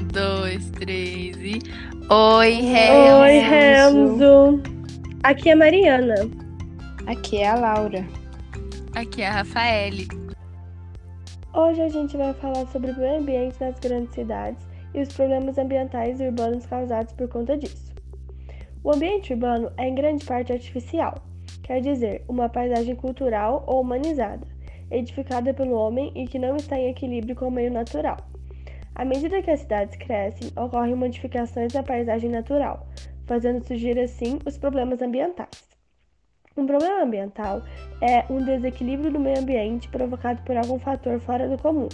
Um, dois, três e. Oi, Renzo. Oi, Renzo. Aqui é a Mariana. Aqui é a Laura. Aqui é a Rafaele. Hoje a gente vai falar sobre o meio ambiente nas grandes cidades e os problemas ambientais e urbanos causados por conta disso. O ambiente urbano é em grande parte artificial, quer dizer, uma paisagem cultural ou humanizada, edificada pelo homem e que não está em equilíbrio com o meio natural. À medida que as cidades crescem, ocorrem modificações da paisagem natural, fazendo surgir assim os problemas ambientais. Um problema ambiental é um desequilíbrio do meio ambiente provocado por algum fator fora do comum,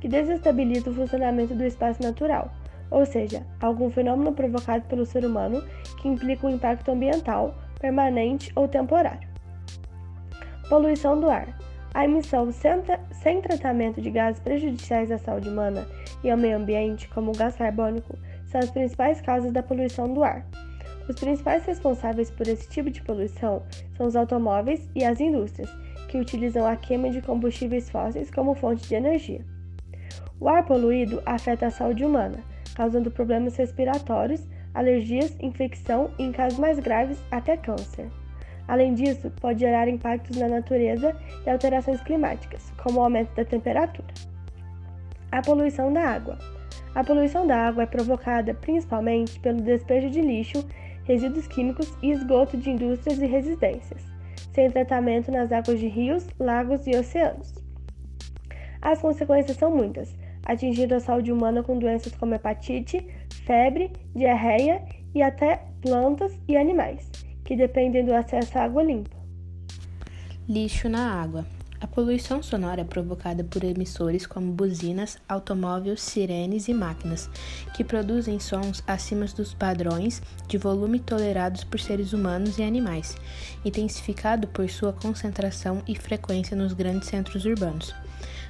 que desestabiliza o funcionamento do espaço natural, ou seja, algum fenômeno provocado pelo ser humano que implica um impacto ambiental permanente ou temporário. Poluição do ar. A emissão sem tratamento de gases prejudiciais à saúde humana e ao meio ambiente, como o gás carbônico, são as principais causas da poluição do ar. Os principais responsáveis por esse tipo de poluição são os automóveis e as indústrias, que utilizam a queima de combustíveis fósseis como fonte de energia. O ar poluído afeta a saúde humana, causando problemas respiratórios, alergias, infecção e, em casos mais graves, até câncer. Além disso, pode gerar impactos na natureza e alterações climáticas, como o aumento da temperatura. A poluição da água. A poluição da água é provocada principalmente pelo despejo de lixo resíduos químicos e esgoto de indústrias e residências, sem tratamento nas águas de rios, lagos e oceanos. As consequências são muitas, atingindo a saúde humana com doenças como hepatite, febre, diarreia e até plantas e animais, que dependem do acesso à água limpa. Lixo na água. A poluição sonora é provocada por emissores como buzinas, automóveis, sirenes e máquinas, que produzem sons acima dos padrões de volume tolerados por seres humanos e animais, intensificado por sua concentração e frequência nos grandes centros urbanos.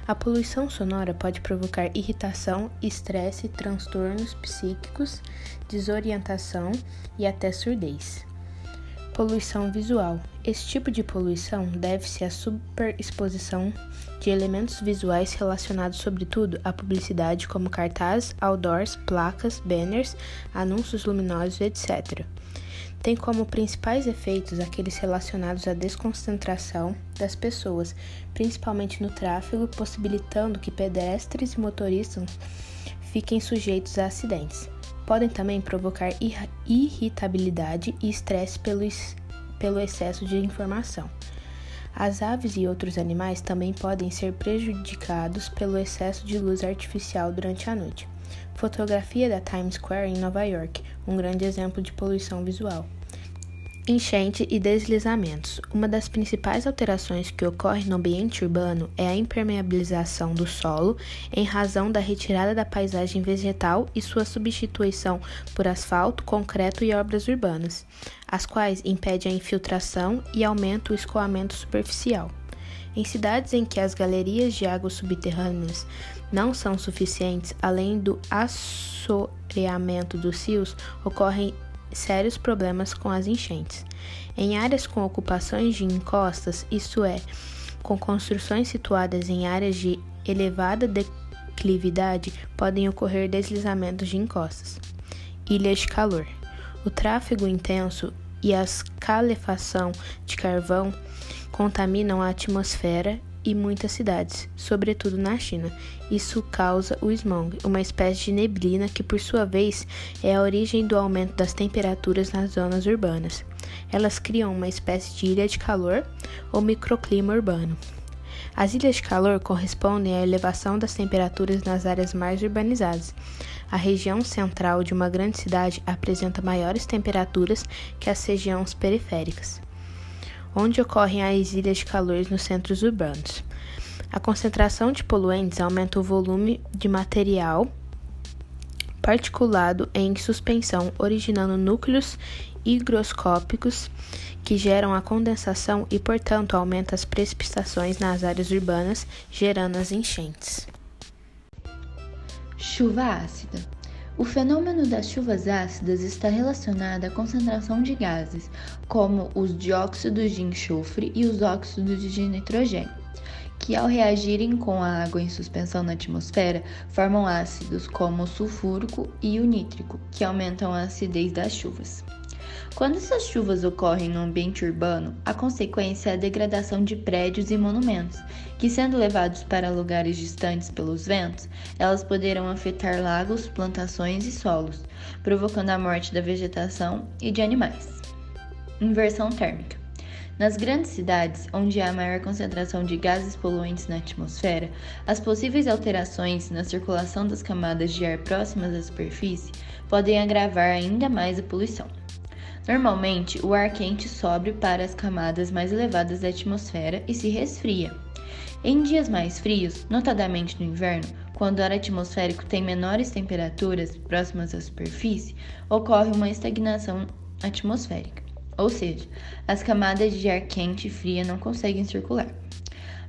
A poluição sonora pode provocar irritação, estresse, transtornos psíquicos, desorientação e até surdez. Poluição visual. Esse tipo de poluição deve-se à superexposição de elementos visuais relacionados sobretudo à publicidade como cartazes, outdoors, placas, banners, anúncios luminosos, etc. Tem como principais efeitos aqueles relacionados à desconcentração das pessoas, principalmente no tráfego, possibilitando que pedestres e motoristas fiquem sujeitos a acidentes podem também provocar irritabilidade e estresse pelo, pelo excesso de informação. As aves e outros animais também podem ser prejudicados pelo excesso de luz artificial durante a noite. Fotografia da Times Square em Nova York, um grande exemplo de poluição visual. Enchente e deslizamentos. Uma das principais alterações que ocorre no ambiente urbano é a impermeabilização do solo em razão da retirada da paisagem vegetal e sua substituição por asfalto, concreto e obras urbanas, as quais impedem a infiltração e aumentam o escoamento superficial. Em cidades em que as galerias de águas subterrâneas não são suficientes, além do assoreamento dos rios, ocorrem sérios problemas com as enchentes. Em áreas com ocupações de encostas, isto é, com construções situadas em áreas de elevada declividade, podem ocorrer deslizamentos de encostas. Ilhas de calor. O tráfego intenso e a calefação de carvão contaminam a atmosfera e muitas cidades, sobretudo na China. Isso causa o smog, uma espécie de neblina que, por sua vez, é a origem do aumento das temperaturas nas zonas urbanas. Elas criam uma espécie de ilha de calor ou microclima urbano. As ilhas de calor correspondem à elevação das temperaturas nas áreas mais urbanizadas. A região central de uma grande cidade apresenta maiores temperaturas que as regiões periféricas onde ocorrem as ilhas de calor nos centros urbanos. A concentração de poluentes aumenta o volume de material particulado em suspensão, originando núcleos higroscópicos que geram a condensação e, portanto, aumenta as precipitações nas áreas urbanas, gerando as enchentes. Chuva ácida. O fenômeno das chuvas ácidas está relacionado à concentração de gases, como os dióxidos de enxofre e os óxidos de nitrogênio, que, ao reagirem com a água em suspensão na atmosfera, formam ácidos como o sulfúrico e o nítrico, que aumentam a acidez das chuvas. Quando essas chuvas ocorrem no ambiente urbano, a consequência é a degradação de prédios e monumentos, que, sendo levados para lugares distantes pelos ventos, elas poderão afetar lagos, plantações e solos, provocando a morte da vegetação e de animais. Inversão térmica. Nas grandes cidades, onde há maior concentração de gases poluentes na atmosfera, as possíveis alterações na circulação das camadas de ar próximas à superfície podem agravar ainda mais a poluição. Normalmente, o ar quente sobe para as camadas mais elevadas da atmosfera e se resfria. Em dias mais frios, notadamente no inverno, quando o ar atmosférico tem menores temperaturas próximas à superfície, ocorre uma estagnação atmosférica, ou seja, as camadas de ar quente e fria não conseguem circular.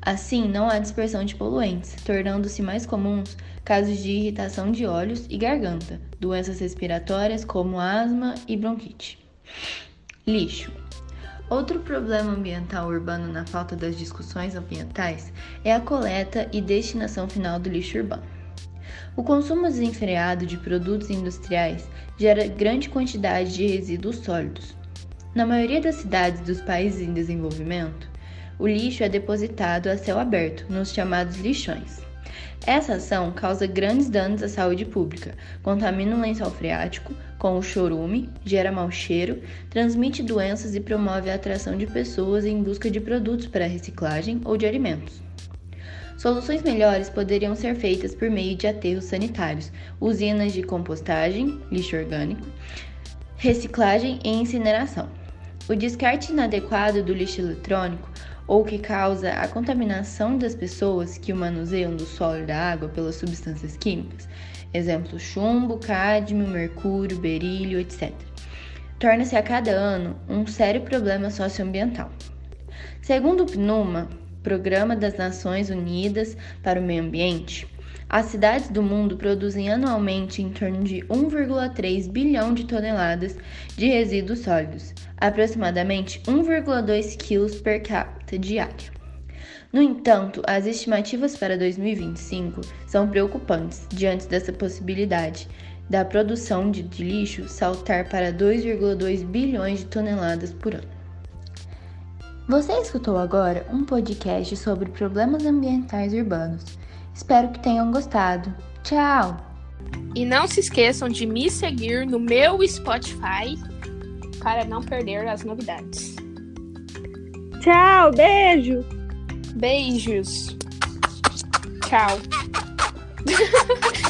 Assim, não há dispersão de poluentes, tornando-se mais comuns casos de irritação de olhos e garganta, doenças respiratórias como asma e bronquite. Lixo. Outro problema ambiental urbano na falta das discussões ambientais é a coleta e destinação final do lixo urbano. O consumo desenfreado de produtos industriais gera grande quantidade de resíduos sólidos. Na maioria das cidades dos países em desenvolvimento, o lixo é depositado a céu aberto, nos chamados lixões. Essa ação causa grandes danos à saúde pública, contamina o lençol freático com o chorume, gera mau cheiro, transmite doenças e promove a atração de pessoas em busca de produtos para reciclagem ou de alimentos. Soluções melhores poderiam ser feitas por meio de aterros sanitários, usinas de compostagem, lixo orgânico, reciclagem e incineração. O descarte inadequado do lixo eletrônico ou que causa a contaminação das pessoas que o manuseiam do solo e da água pelas substâncias químicas, exemplo chumbo, cádmio, mercúrio, berílio, etc., torna-se a cada ano um sério problema socioambiental. Segundo o PNUMA, Programa das Nações Unidas para o Meio Ambiente, as cidades do mundo produzem anualmente em torno de 1,3 bilhão de toneladas de resíduos sólidos, aproximadamente 1,2 kg per capita diário. No entanto, as estimativas para 2025 são preocupantes diante dessa possibilidade da produção de, de lixo saltar para 2,2 bilhões de toneladas por ano. Você escutou agora um podcast sobre problemas ambientais urbanos. Espero que tenham gostado. Tchau! E não se esqueçam de me seguir no meu Spotify para não perder as novidades. Tchau, beijo! Beijos! Tchau!